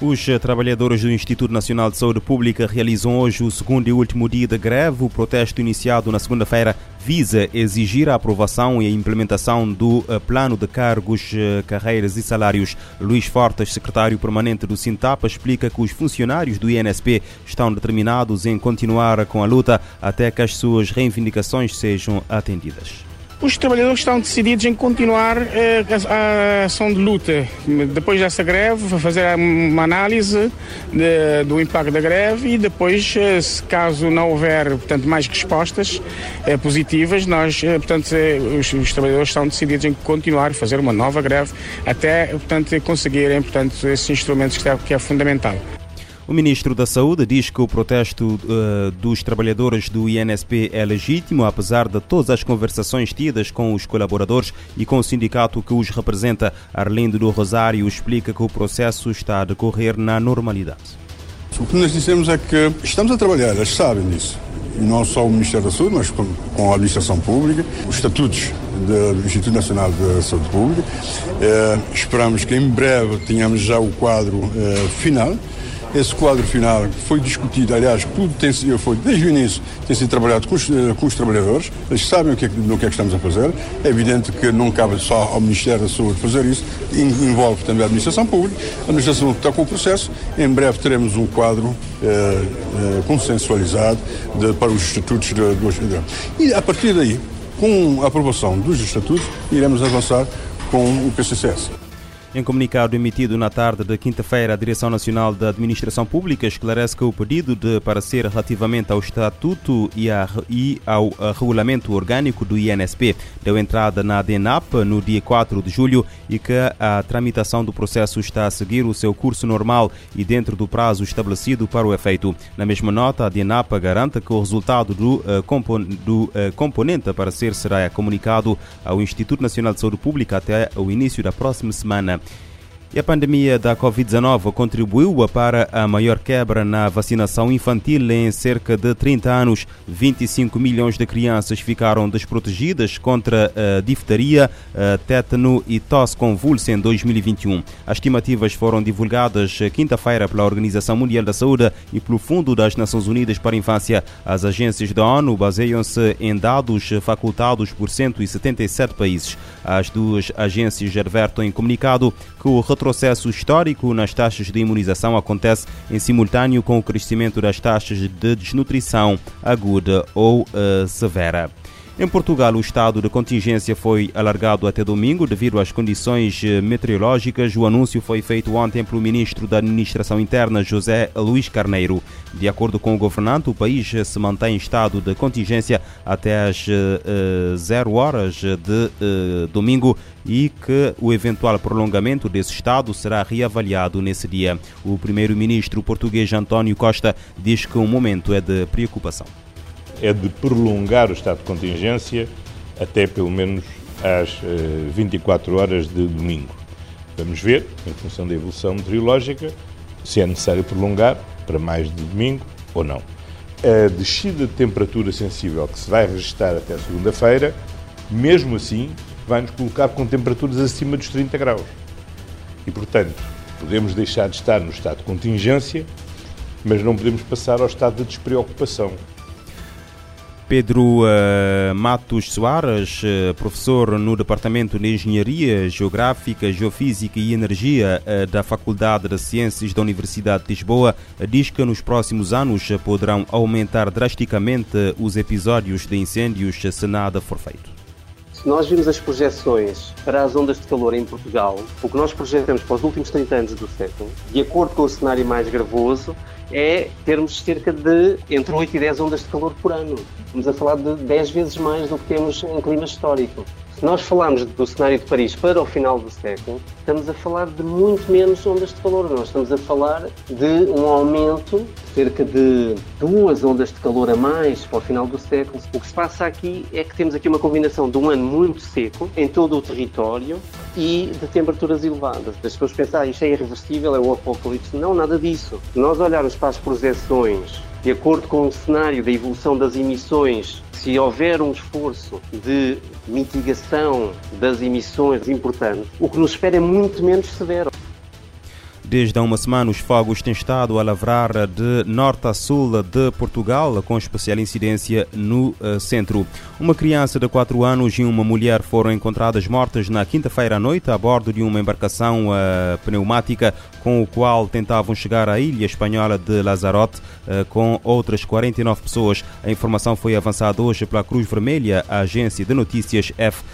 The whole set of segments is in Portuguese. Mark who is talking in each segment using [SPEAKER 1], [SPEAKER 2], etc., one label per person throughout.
[SPEAKER 1] Os trabalhadores do Instituto Nacional de Saúde Pública realizam hoje o segundo e último dia de greve. O protesto iniciado na segunda-feira visa exigir a aprovação e a implementação do eh, plano de cargos, eh, carreiras e salários. Luís Fortes, secretário permanente do Sintapa, explica que os funcionários do INSP estão determinados em continuar com a luta até que as suas reivindicações sejam atendidas.
[SPEAKER 2] Os trabalhadores estão decididos em continuar eh, a, ação de luta. Depois dessa greve, fazer uma análise de, do impacto da greve e depois, eh, se caso não houver portanto, mais respostas eh, positivas, nós, portanto, os, os, trabalhadores estão decididos em continuar a fazer uma nova greve até portanto, conseguirem portanto, esses instrumentos que é, que é fundamental.
[SPEAKER 1] O ministro da Saúde diz que o protesto uh, dos trabalhadores do INSP é legítimo, apesar de todas as conversações tidas com os colaboradores e com o sindicato que os representa. Arlindo do Rosário explica que o processo está a decorrer na normalidade.
[SPEAKER 3] O que nós dissemos é que estamos a trabalhar, eles sabem disso. E não só o Ministério da Saúde, mas com, com a Administração Pública, os estatutos do Instituto Nacional de Saúde Pública. Eh, esperamos que em breve tenhamos já o quadro eh, final esse quadro final foi discutido, aliás, tudo tem, foi desde o início tem sido trabalhado com os, eh, com os trabalhadores, eles sabem o que, é, no que é que estamos a fazer. É evidente que não cabe só ao Ministério da Saúde fazer isso, envolve também a Administração Pública. A Administração está com o processo, em breve teremos um quadro eh, eh, consensualizado de, para os estatutos de, de, E a partir daí, com a aprovação dos estatutos, iremos avançar com o PCCS.
[SPEAKER 1] Em comunicado emitido na tarde de quinta-feira, a Direção Nacional da Administração Pública esclarece que o pedido de parecer relativamente ao Estatuto e, a, e ao Regulamento Orgânico do INSP deu entrada na DENAP no dia 4 de julho e que a tramitação do processo está a seguir o seu curso normal e dentro do prazo estabelecido para o efeito. Na mesma nota, a DENAP garante que o resultado do, uh, compon do uh, componente a parecer será comunicado ao Instituto Nacional de Saúde Pública até o início da próxima semana. E a pandemia da Covid-19 contribuiu para a maior quebra na vacinação infantil em cerca de 30 anos. 25 milhões de crianças ficaram desprotegidas contra difteria, tétano e tosse convulsa em 2021. As estimativas foram divulgadas quinta-feira pela Organização Mundial da Saúde e pelo Fundo das Nações Unidas para a Infância. As agências da ONU baseiam-se em dados facultados por 177 países. As duas agências advertem em comunicado que o retrocesso histórico nas taxas de imunização acontece em simultâneo com o crescimento das taxas de desnutrição aguda ou uh, severa. Em Portugal, o estado de contingência foi alargado até domingo devido às condições eh, meteorológicas. O anúncio foi feito ontem pelo ministro da Administração Interna, José Luís Carneiro. De acordo com o governante, o país se mantém em estado de contingência até às uh, zero horas de uh, domingo e que o eventual prolongamento desse estado será reavaliado nesse dia. O primeiro-ministro português António Costa diz que o momento é de preocupação
[SPEAKER 4] é de prolongar o estado de contingência até pelo menos às 24 eh, horas de domingo. Vamos ver, em função da evolução meteorológica, se é necessário prolongar para mais de domingo ou não. A descida de temperatura sensível que se vai registrar até segunda-feira, mesmo assim, vai nos colocar com temperaturas acima dos 30 graus. E, portanto, podemos deixar de estar no estado de contingência, mas não podemos passar ao estado de despreocupação.
[SPEAKER 1] Pedro uh, Matos Soares, uh, professor no Departamento de Engenharia Geográfica, Geofísica e Energia uh, da Faculdade de Ciências da Universidade de Lisboa, diz que nos próximos anos poderão aumentar drasticamente os episódios de incêndios se nada for feito.
[SPEAKER 5] Nós vimos as projeções para as ondas de calor em Portugal, o que nós projetamos para os últimos 30 anos do século, de acordo com o cenário mais gravoso, é termos cerca de entre 8 e 10 ondas de calor por ano. Estamos a falar de 10 vezes mais do que temos em clima histórico. Nós falarmos do cenário de Paris para o final do século, estamos a falar de muito menos ondas de calor. Nós estamos a falar de um aumento de cerca de duas ondas de calor a mais para o final do século. O que se passa aqui é que temos aqui uma combinação de um ano muito seco em todo o território e de temperaturas elevadas. As pessoas pensam, ah, isto é irreversível, é o apocalipse. Não, nada disso. Nós olharmos para as projeções de acordo com o cenário da evolução das emissões, se houver um esforço de mitigação das emissões importante, o que nos espera é muito menos severo.
[SPEAKER 1] Desde há uma semana, os fogos têm estado a lavrar de norte a sul de Portugal, com especial incidência no uh, centro. Uma criança de 4 anos e uma mulher foram encontradas mortas na quinta-feira à noite a bordo de uma embarcação uh, pneumática com o qual tentavam chegar à ilha espanhola de Lazarote uh, com outras 49 pessoas. A informação foi avançada hoje pela Cruz Vermelha, a agência de notícias F.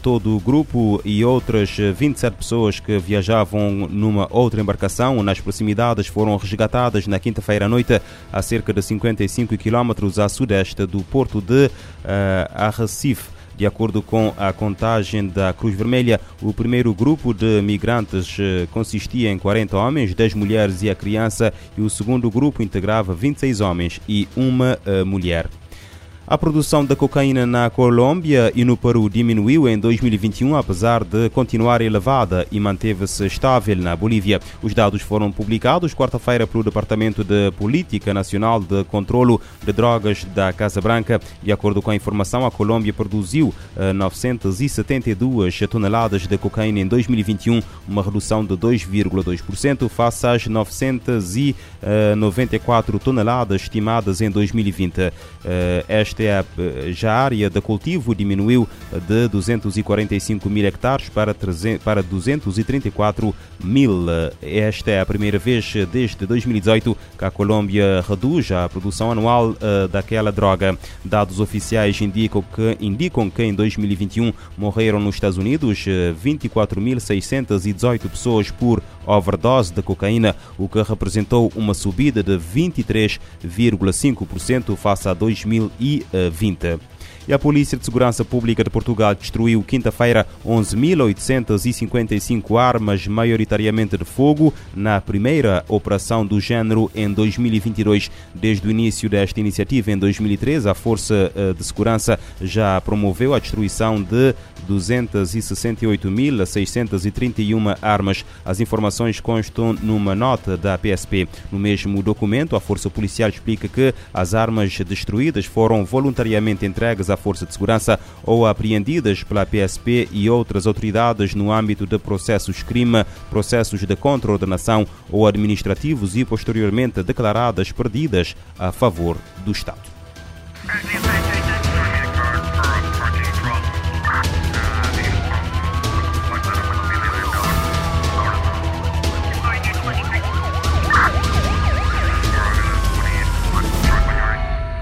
[SPEAKER 1] Todo o grupo e outras 27 pessoas que viajavam numa outra embarcação embarcação nas proximidades foram resgatadas na quinta-feira à noite, a cerca de 55 quilómetros a sudeste do porto de uh, Arrecife. De acordo com a contagem da Cruz Vermelha, o primeiro grupo de migrantes eh, consistia em 40 homens, 10 mulheres e a criança, e o segundo grupo integrava 26 homens e uma uh, mulher. A produção da cocaína na Colômbia e no Peru diminuiu em 2021, apesar de continuar elevada e manteve-se estável na Bolívia. Os dados foram publicados quarta-feira pelo Departamento de Política Nacional de Controlo de Drogas da Casa Branca. De acordo com a informação, a Colômbia produziu 972 eh, toneladas de cocaína em 2021, uma redução de 2,2% face às 994 toneladas estimadas em 2020. Esta esta é já a área de cultivo diminuiu de 245 mil hectares para, 300, para 234 mil. Esta é a primeira vez desde 2018 que a Colômbia reduz a produção anual uh, daquela droga. Dados oficiais indicam que, indicam que em 2021 morreram nos Estados Unidos 24.618 pessoas por overdose de cocaína, o que representou uma subida de 23,5% face a 2020. E a Polícia de Segurança Pública de Portugal destruiu quinta-feira 11.855 armas, maioritariamente de fogo, na primeira operação do género em 2022. Desde o início desta iniciativa, em 2013, a Força eh, de Segurança já promoveu a destruição de 268.631 armas. As informações constam numa nota da PSP. No mesmo documento, a Força Policial explica que as armas destruídas foram voluntariamente entregues à Força de Segurança ou apreendidas pela PSP e outras autoridades no âmbito de processos crime, processos de contraordenação ou administrativos e posteriormente declaradas perdidas a favor do Estado.